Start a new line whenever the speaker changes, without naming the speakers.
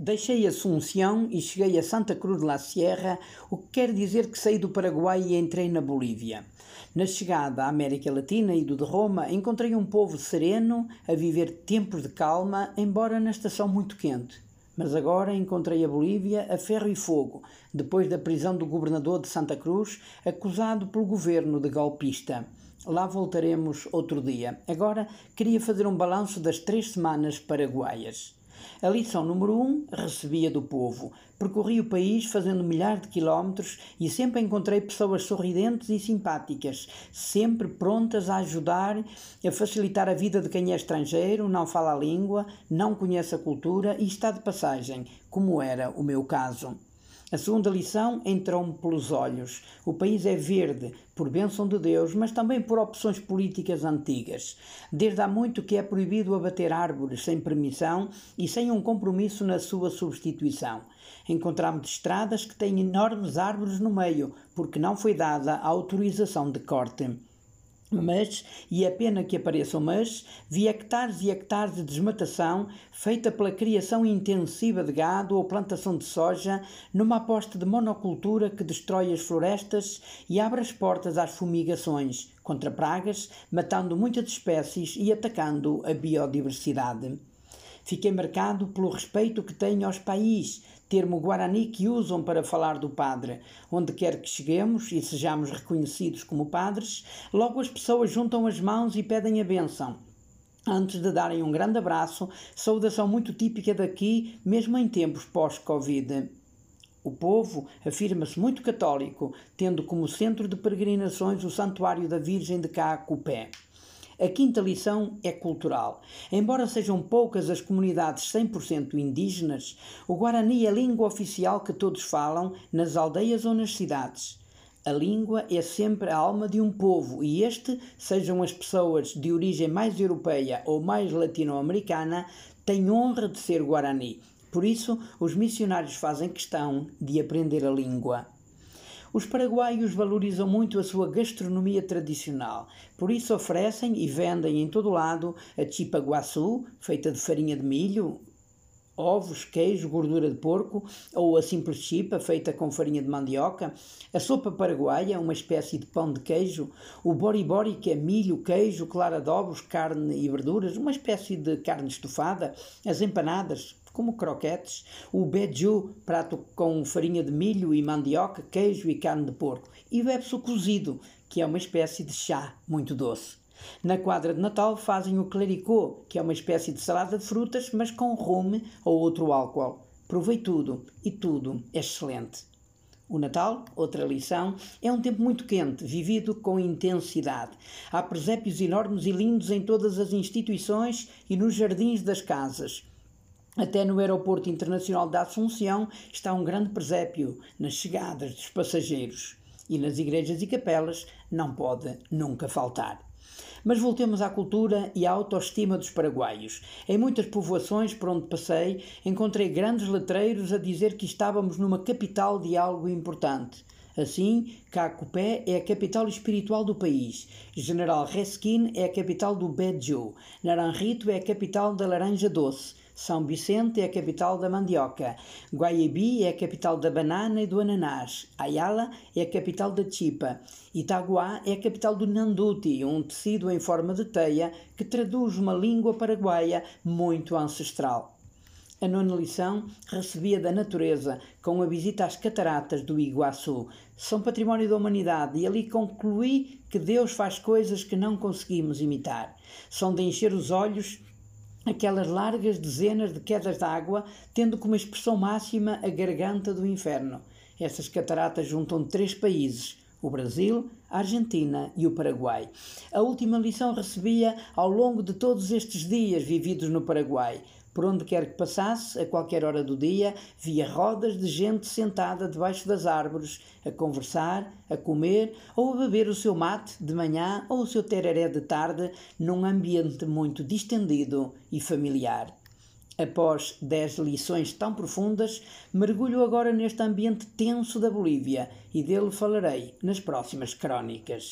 Deixei Assunção e cheguei a Santa Cruz de la Sierra, o que quer dizer que saí do Paraguai e entrei na Bolívia. Na chegada à América Latina e do de Roma, encontrei um povo sereno, a viver tempos de calma, embora na estação muito quente. Mas agora encontrei a Bolívia a ferro e fogo, depois da prisão do governador de Santa Cruz, acusado pelo governo de golpista. Lá voltaremos outro dia. Agora queria fazer um balanço das três semanas paraguaias. A lição número um recebia do povo. Percorri o país fazendo milhares de quilómetros e sempre encontrei pessoas sorridentes e simpáticas, sempre prontas a ajudar, a facilitar a vida de quem é estrangeiro, não fala a língua, não conhece a cultura e está de passagem, como era o meu caso. A segunda lição entrou-me pelos olhos. O país é verde, por bênção de Deus, mas também por opções políticas antigas. Desde há muito que é proibido abater árvores sem permissão e sem um compromisso na sua substituição. Encontramos estradas que têm enormes árvores no meio, porque não foi dada a autorização de corte. Mas, e é pena que apareçam mas, vi hectares e hectares de desmatação feita pela criação intensiva de gado ou plantação de soja numa aposta de monocultura que destrói as florestas e abre as portas às fumigações contra pragas, matando muitas espécies e atacando a biodiversidade. Fiquei marcado pelo respeito que tenho aos país, termo guarani que usam para falar do Padre. Onde quer que cheguemos e sejamos reconhecidos como padres, logo as pessoas juntam as mãos e pedem a bênção. Antes de darem um grande abraço, saudação muito típica daqui, mesmo em tempos pós-Covid. O povo afirma-se muito católico, tendo como centro de peregrinações o Santuário da Virgem de Caacupé. A quinta lição é cultural. Embora sejam poucas as comunidades 100% indígenas, o Guarani é a língua oficial que todos falam nas aldeias ou nas cidades. A língua é sempre a alma de um povo e este, sejam as pessoas de origem mais europeia ou mais latino-americana, tem honra de ser Guarani. Por isso, os missionários fazem questão de aprender a língua. Os paraguaios valorizam muito a sua gastronomia tradicional, por isso oferecem e vendem em todo lado a chipa guaçu, feita de farinha de milho, ovos, queijo, gordura de porco, ou a simples chipa feita com farinha de mandioca, a sopa paraguaia, uma espécie de pão de queijo, o bori-bori, que é milho, queijo, clara de ovos, carne e verduras, uma espécie de carne estufada, as empanadas, como croquetes, o beiju, prato com farinha de milho e mandioca, queijo e carne de porco, e bebe-se o cozido, que é uma espécie de chá muito doce. Na quadra de Natal fazem o clericot, que é uma espécie de salada de frutas, mas com rum ou outro álcool. Provei tudo e tudo é excelente. O Natal, outra lição, é um tempo muito quente, vivido com intensidade. Há presépios enormes e lindos em todas as instituições e nos jardins das casas. Até no Aeroporto Internacional da Assunção está um grande presépio nas chegadas dos passageiros. E nas igrejas e capelas não pode nunca faltar. Mas voltemos à cultura e à autoestima dos paraguaios. Em muitas povoações por onde passei, encontrei grandes letreiros a dizer que estávamos numa capital de algo importante. Assim, Cacupé é a capital espiritual do país, General Reskin é a capital do Beju, Naranjito é a capital da laranja doce, são Vicente é a capital da mandioca. Guaiabi é a capital da banana e do ananás. Ayala é a capital da chipa. Itaguá é a capital do nanduti, um tecido em forma de teia que traduz uma língua paraguaia muito ancestral. A nona lição recebia da natureza com a visita às cataratas do Iguaçu. São património da humanidade e ali concluí que Deus faz coisas que não conseguimos imitar. São de encher os olhos aquelas largas dezenas de quedas d'água, tendo como expressão máxima a garganta do inferno. Essas cataratas juntam três países, o Brasil, a Argentina e o Paraguai. A última lição recebia ao longo de todos estes dias vividos no Paraguai. Por onde quer que passasse, a qualquer hora do dia, via rodas de gente sentada debaixo das árvores, a conversar, a comer ou a beber o seu mate de manhã ou o seu tereré de tarde, num ambiente muito distendido e familiar. Após dez lições tão profundas, mergulho agora neste ambiente tenso da Bolívia e dele falarei nas próximas crónicas.